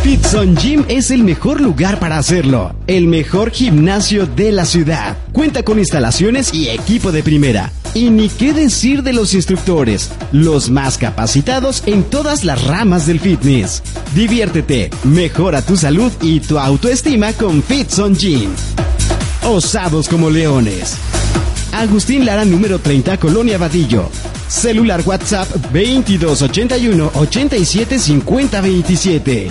Fitson Gym es el mejor lugar para hacerlo. El mejor gimnasio de la ciudad. Cuenta con instalaciones y equipo de primera. Y ni qué decir de los instructores, los más capacitados en todas las ramas del fitness. Diviértete, mejora tu salud y tu autoestima con Fitson Gym. Osados como leones. Agustín Lara número 30, Colonia Vadillo. Celular WhatsApp 2281 87 50 27.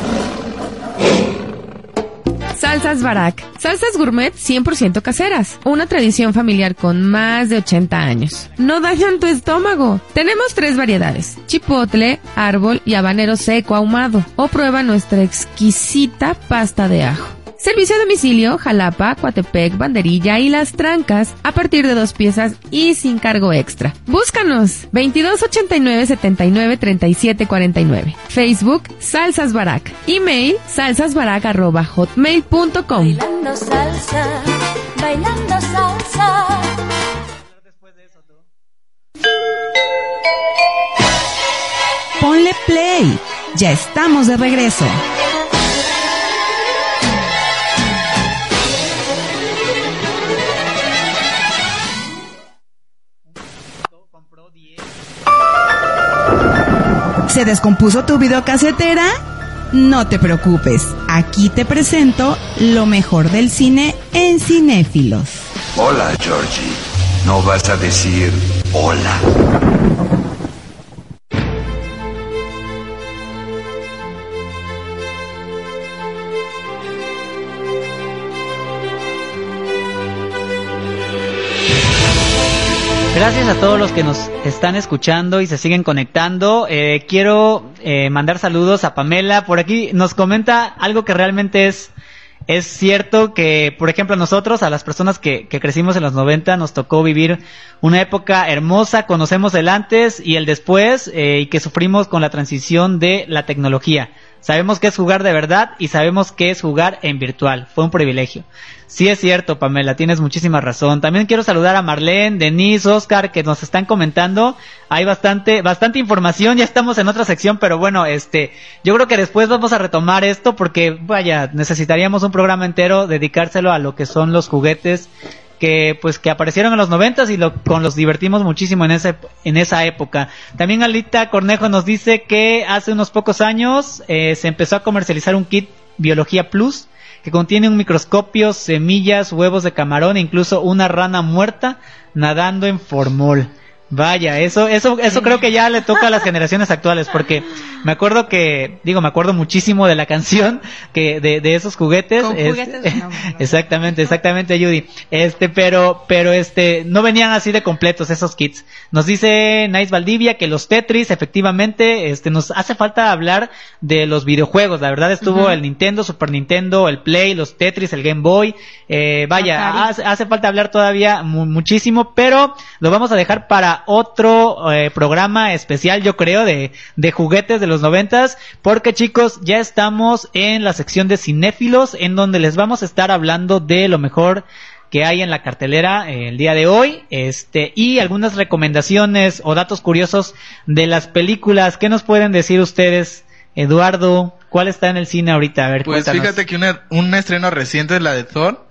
Salsas Barak. Salsas gourmet 100% caseras. Una tradición familiar con más de 80 años. No dañan tu estómago. Tenemos tres variedades. Chipotle, árbol y habanero seco ahumado. O prueba nuestra exquisita pasta de ajo. Servicio a domicilio, Jalapa, Coatepec, Banderilla y Las Trancas a partir de dos piezas y sin cargo extra. Búscanos 2289 79 37 49. Facebook Salsas Barak. Email salsasbarak arroba hotmail.com. Bailando salsa, bailando salsa. Ponle play. Ya estamos de regreso. ¿Se descompuso tu videocasetera? No te preocupes, aquí te presento lo mejor del cine en Cinéfilos. Hola, Georgie. ¿No vas a decir hola? Gracias a todos los que nos están escuchando y se siguen conectando. Eh, quiero eh, mandar saludos a Pamela. Por aquí nos comenta algo que realmente es es cierto que, por ejemplo, nosotros, a las personas que, que crecimos en los 90, nos tocó vivir una época hermosa, conocemos el antes y el después, eh, y que sufrimos con la transición de la tecnología. Sabemos que es jugar de verdad y sabemos que es jugar en virtual. Fue un privilegio. Sí es cierto, Pamela, tienes muchísima razón. También quiero saludar a Marlene, Denise, Oscar, que nos están comentando. Hay bastante, bastante información. Ya estamos en otra sección, pero bueno, este, yo creo que después vamos a retomar esto porque, vaya, necesitaríamos un programa entero dedicárselo a lo que son los juguetes que pues que aparecieron en los noventas y lo, con los divertimos muchísimo en ese en esa época. También Alita Cornejo nos dice que hace unos pocos años eh, se empezó a comercializar un kit Biología Plus que contiene un microscopio, semillas, huevos de camarón e incluso una rana muerta nadando en formol. Vaya, eso, eso, eso creo que ya le toca a las generaciones actuales, porque me acuerdo que, digo, me acuerdo muchísimo de la canción que de, de esos juguetes. Con juguetes, no, no. exactamente, exactamente, Judy. Este, pero, pero este, no venían así de completos esos kits. Nos dice Nice Valdivia que los Tetris, efectivamente, este, nos hace falta hablar de los videojuegos. La verdad estuvo el Nintendo, Super Nintendo, el Play, los Tetris, el Game Boy. Eh, vaya, hace, hace falta hablar todavía mu- muchísimo, pero lo vamos a dejar para otro eh, programa especial, yo creo, de, de juguetes de los noventas, porque chicos, ya estamos en la sección de cinéfilos, en donde les vamos a estar hablando de lo mejor que hay en la cartelera eh, el día de hoy, este, y algunas recomendaciones o datos curiosos de las películas. ¿Qué nos pueden decir ustedes, Eduardo? ¿Cuál está en el cine ahorita? A ver, Pues cuéntanos. fíjate que una- un estreno reciente es la de Thor,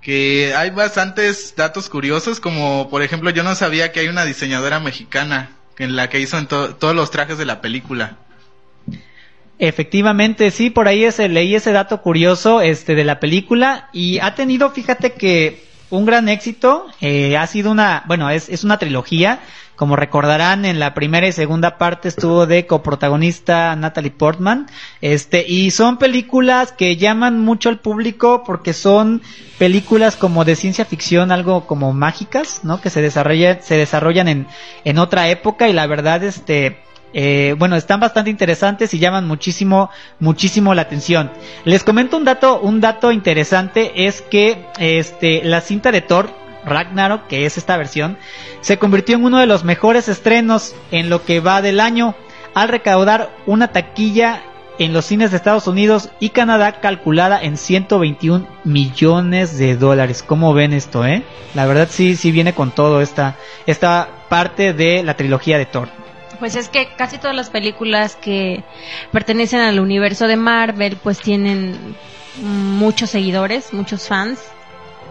que hay bastantes datos curiosos, como por ejemplo yo no sabía que hay una diseñadora mexicana en la que hizo en to- todos los trajes de la película. Efectivamente, sí, por ahí ese, leí ese dato curioso este, de la película y ha tenido, fíjate que un gran éxito, eh, ha sido una, bueno, es, es una trilogía, como recordarán en la primera y segunda parte estuvo de coprotagonista Natalie Portman, este, y son películas que llaman mucho al público porque son películas como de ciencia ficción, algo como mágicas, ¿no? Que se desarrollan, se desarrollan en, en otra época y la verdad, este, eh, bueno, están bastante interesantes y llaman muchísimo, muchísimo la atención. Les comento un dato, un dato interesante es que, este, la cinta de Thor, Ragnarok, que es esta versión, se convirtió en uno de los mejores estrenos en lo que va del año, al recaudar una taquilla en los cines de Estados Unidos y Canadá calculada en 121 millones de dólares. ¿Cómo ven esto, eh? La verdad sí, sí viene con todo esta, esta parte de la trilogía de Thor. Pues es que casi todas las películas que pertenecen al universo de Marvel pues tienen muchos seguidores, muchos fans.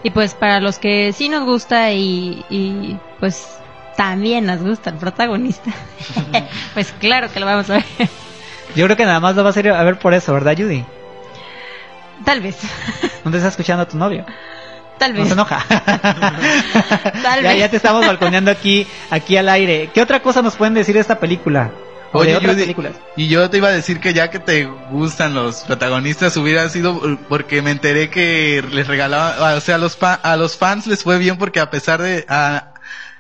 Y pues para los que sí nos gusta y, y pues también nos gusta el protagonista, pues claro que lo vamos a ver. Yo creo que nada más lo vas a ir a ver por eso, ¿verdad, Judy? Tal vez, ¿No te está escuchando tu novio? Tal No vez. se enoja. Tal ya, vez. ya te estamos balconeando aquí, aquí al aire. ¿Qué otra cosa nos pueden decir de esta película? O de Oye, otras Judy, películas. y yo te iba a decir que ya que te gustan los protagonistas hubiera sido eh, porque me enteré que les regalaban, o sea, a los, fa- a los fans les fue bien porque a pesar de, a,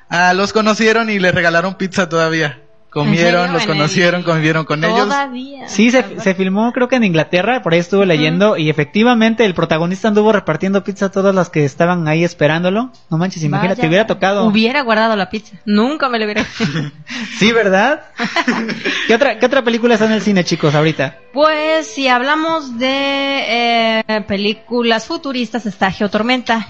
a los conocieron y les regalaron pizza todavía. Comieron, los ¿En el- conocieron, convivieron con ellos. Todavía. Sí, se, se filmó creo que en Inglaterra, por ahí estuve leyendo, y efectivamente el protagonista anduvo repartiendo pizza a todas las que estaban ahí esperándolo. No manches, imagínate, Vaya, te hubiera tocado. Hubiera guardado la pizza. Nunca me lo hubiera. Sí, ¿verdad? ¿Qué otra, ¿Qué otra película está en el cine, chicos, ahorita? Pues si hablamos de eh, películas futuristas, está Geotormenta.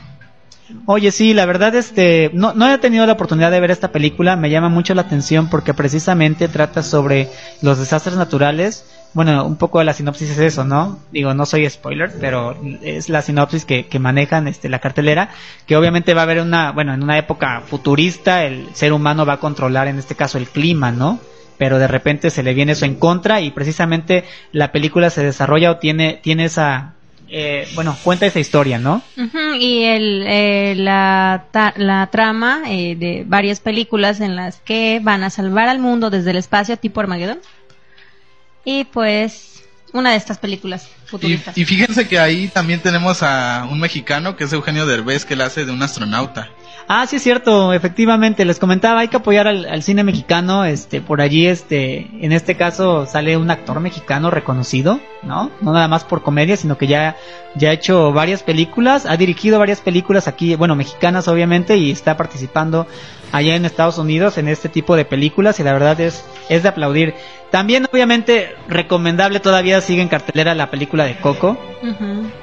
Oye, sí, la verdad, este, no, no he tenido la oportunidad de ver esta película, me llama mucho la atención porque precisamente trata sobre los desastres naturales. Bueno, un poco de la sinopsis es eso, ¿no? Digo, no soy spoiler, pero es la sinopsis que, que manejan este, la cartelera, que obviamente va a haber una, bueno, en una época futurista, el ser humano va a controlar en este caso el clima, ¿no? Pero de repente se le viene eso en contra y precisamente la película se desarrolla o tiene, tiene esa, eh, bueno, cuenta esa historia, ¿no? Y el, eh, la, ta- la trama eh, de varias películas en las que van a salvar al mundo desde el espacio tipo Armageddon. Y pues una de estas películas. Y, futuristas. y fíjense que ahí también tenemos a un mexicano que es Eugenio Derbez que la hace de un astronauta. Ah, sí es cierto, efectivamente, les comentaba, hay que apoyar al, al cine mexicano, este, por allí, este, en este caso sale un actor mexicano reconocido, ¿no? No nada más por comedia, sino que ya, ya ha hecho varias películas, ha dirigido varias películas aquí, bueno, mexicanas obviamente, y está participando allá en Estados Unidos en este tipo de películas, y la verdad es, es de aplaudir. También, obviamente, recomendable todavía sigue en cartelera la película de Coco.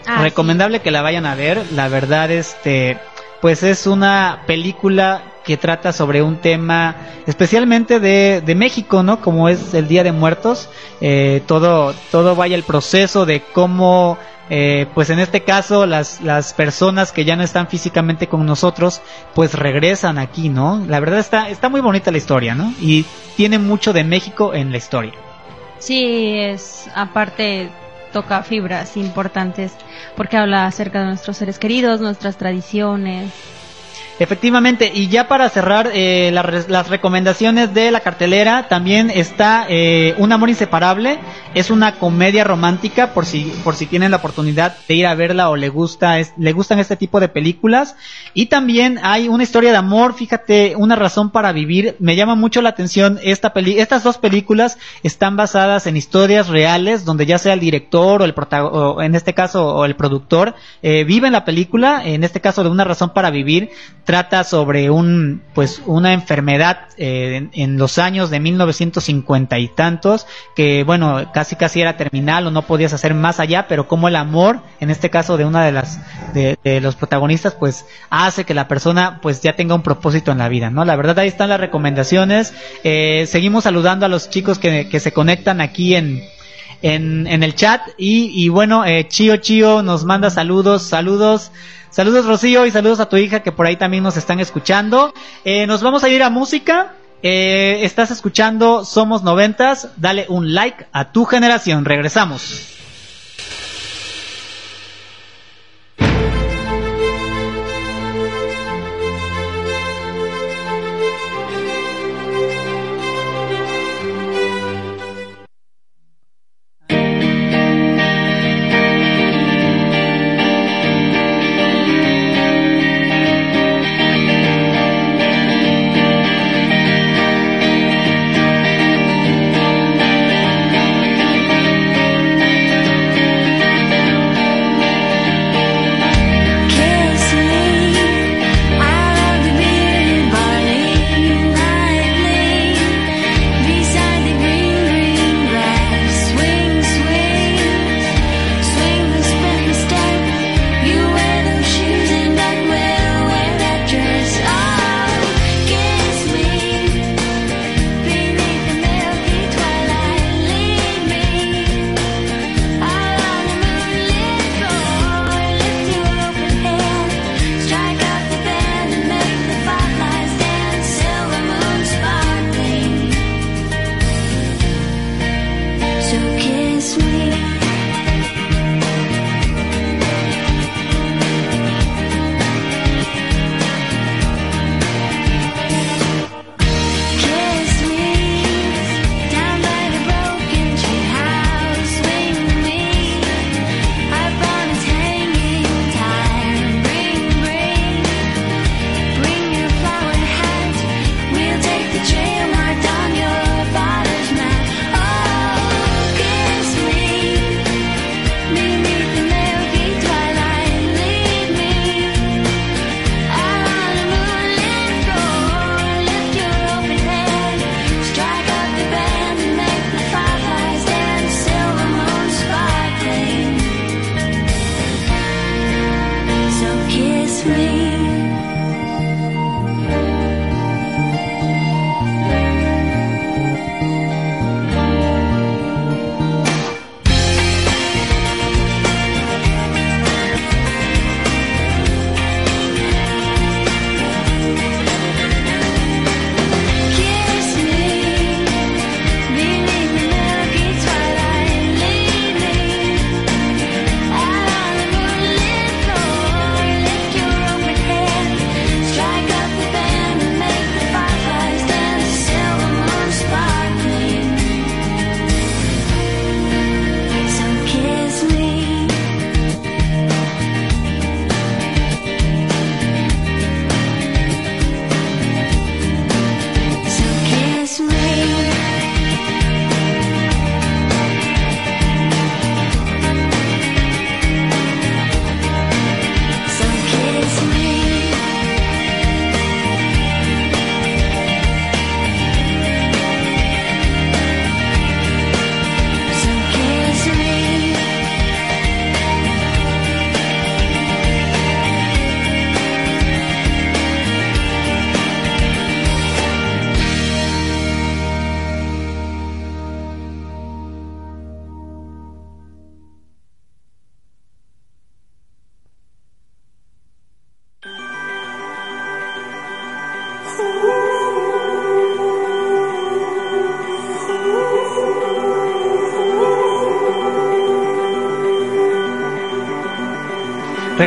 Ah, recomendable que la vayan a ver. La verdad, este, pues es una película que trata sobre un tema especialmente de, de México, ¿no? Como es el Día de Muertos, eh, todo, todo vaya el proceso de cómo, eh, pues en este caso las, las personas que ya no están físicamente con nosotros, pues regresan aquí, ¿no? La verdad está, está muy bonita la historia, ¿no? Y tiene mucho de México en la historia. Sí, es aparte toca fibras importantes porque habla acerca de nuestros seres queridos, nuestras tradiciones. Efectivamente, y ya para cerrar eh, la las recomendaciones de la cartelera, también está eh, Un amor inseparable, es una comedia romántica por si por si tienen la oportunidad de ir a verla o le gusta es- le gustan este tipo de películas. Y también hay una historia de amor, fíjate, una razón para vivir, me llama mucho la atención esta peli estas dos películas están basadas en historias reales donde ya sea el director o el protago- o en este caso o el productor eh, vive en la película, en este caso de una razón para vivir trata sobre un pues una enfermedad eh, en, los años de 1950 y tantos que bueno casi casi era terminal o no podías hacer más allá pero como el amor en este caso de una de las de, de los protagonistas pues hace que la persona pues ya tenga un propósito en la vida no la verdad ahí están las recomendaciones. Eh, seguimos saludando a los chicos que, que se conectan aquí en en, en el chat y, y bueno, eh, Chío Chío nos manda saludos, saludos, saludos Rocío y saludos a tu hija que por ahí también nos están escuchando. Eh, nos vamos a ir a música. Eh, estás escuchando Somos Noventas, dale un like a tu generación, regresamos.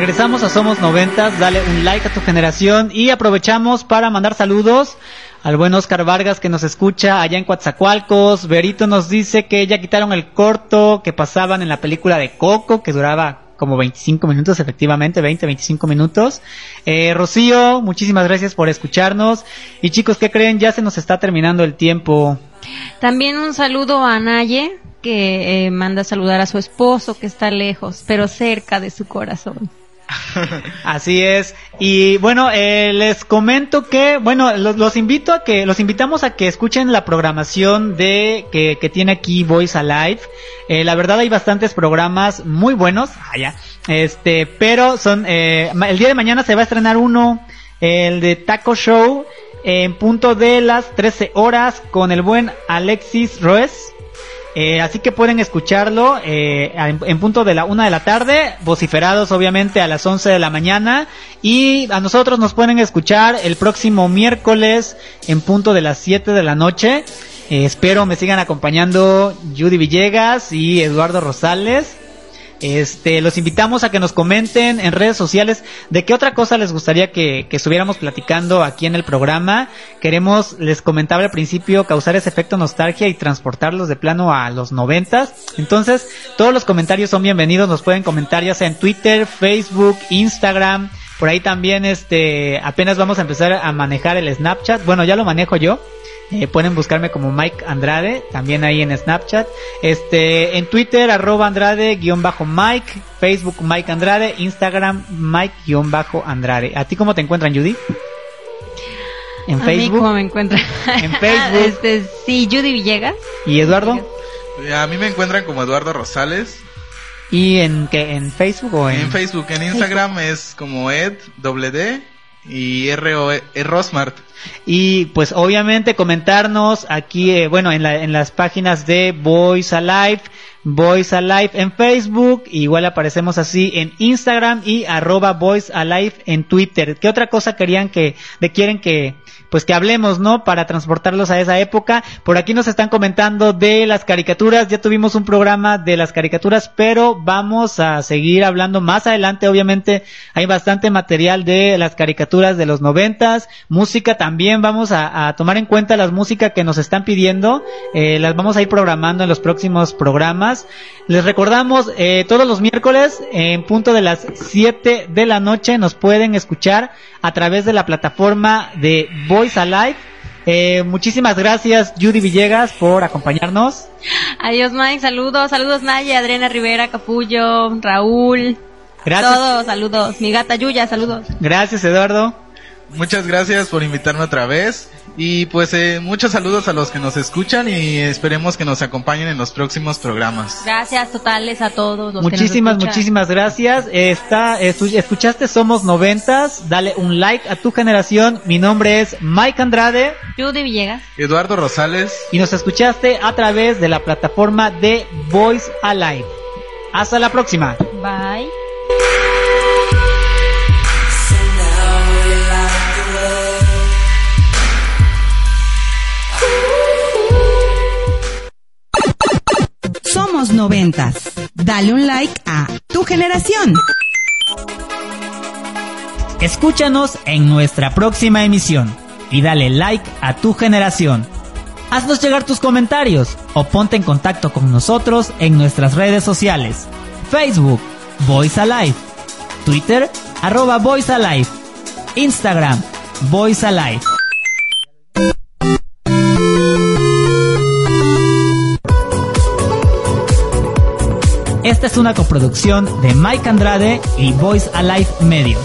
Regresamos a Somos Noventas, dale un like a tu generación y aprovechamos para mandar saludos al buen Oscar Vargas que nos escucha allá en Coatzacoalcos. Berito nos dice que ya quitaron el corto que pasaban en la película de Coco, que duraba como 25 minutos, efectivamente, 20, 25 minutos. Eh, Rocío, muchísimas gracias por escucharnos. Y chicos, ¿qué creen? Ya se nos está terminando el tiempo. También un saludo a Naye, que eh, manda saludar a su esposo, que está lejos, pero cerca de su corazón. Así es. Y bueno, eh, les comento que, bueno, los, los, invito a que, los invitamos a que escuchen la programación de que, que tiene aquí Voice Alive. Eh, la verdad hay bastantes programas muy buenos. ah, Este, pero son, eh, el día de mañana se va a estrenar uno, el de Taco Show, en punto de las 13 horas con el buen Alexis Roes. Eh, así que pueden escucharlo eh, en, punto de la una de la tarde, vociferados obviamente a las 11 de la mañana. Y a nosotros nos pueden escuchar el próximo miércoles en punto de las 7 de la noche. Eh, espero me sigan acompañando Judy Villegas y Eduardo Rosales. Este, los invitamos a que nos comenten en redes sociales de qué otra cosa les gustaría que, que estuviéramos platicando aquí en el programa. Queremos, les comentaba al principio, causar ese efecto nostalgia y transportarlos de plano a los noventas. Entonces, todos los comentarios son bienvenidos, nos pueden comentar ya sea en Twitter, Facebook, Instagram, por ahí también, este, apenas vamos a empezar a manejar el Snapchat. Bueno, ya lo manejo yo. Eh, pueden buscarme como Mike Andrade, también ahí en Snapchat. Este, en Twitter, arroba Andrade, guion bajo Mike. Facebook, Mike Andrade. Instagram, Mike, guion bajo Andrade. ¿A ti cómo te encuentran, Judy? En Facebook. ¿Cómo me encuentran? En Facebook. este, sí, Judy Villegas. ¿Y Eduardo? A mí me encuentran como Eduardo Rosales. ¿Y en qué? ¿En Facebook o en...? En Facebook, en Instagram es como Ed, D y R, -O -E, Rosmart. Y pues obviamente comentarnos aquí, eh, bueno, en, la, en las páginas de Voice Alive, Voice Alive en Facebook, igual aparecemos así en Instagram y arroba Voice Alive en Twitter. ¿Qué otra cosa querían que, de quieren que, pues que hablemos, ¿no? Para transportarlos a esa época. Por aquí nos están comentando de las caricaturas, ya tuvimos un programa de las caricaturas, pero vamos a seguir hablando más adelante, obviamente hay bastante material de las caricaturas de los noventas, música también vamos a, tomar en cuenta las músicas que nos están pidiendo, eh, las vamos a ir programando en los próximos programas. Les recordamos, eh, todos los miércoles, en punto de las 7 de la noche, nos pueden escuchar a través de la plataforma de Voice Alive. Eh, muchísimas gracias Judy Villegas por acompañarnos. Adiós Mike, saludos, saludos Naya, Adriana Rivera, Capullo, Raúl. Gracias. Todos, saludos. Mi gata Yuya, saludos. Gracias Eduardo. Muchas gracias por invitarme otra vez. Y pues eh, muchos saludos a los que nos escuchan y esperemos que nos acompañen en los próximos programas. Gracias totales a todos. Los muchísimas, muchísimas gracias. Está, escuchaste Somos Noventas. Dale un like a tu generación. Mi nombre es Mike Andrade. Judy Villegas. Eduardo Rosales. Y nos escuchaste a través de la plataforma de Voice Alive. Hasta la próxima. Bye. Noventas. Dale un like a tu generación. Escúchanos en nuestra próxima emisión y dale like a tu generación. Haznos llegar tus comentarios o ponte en contacto con nosotros en nuestras redes sociales. Facebook, Voice Alive. Twitter, arroba Voice Alive. Instagram, Voice Alive. Esta es una coproducción de Mike Andrade y Voice Alive Medios.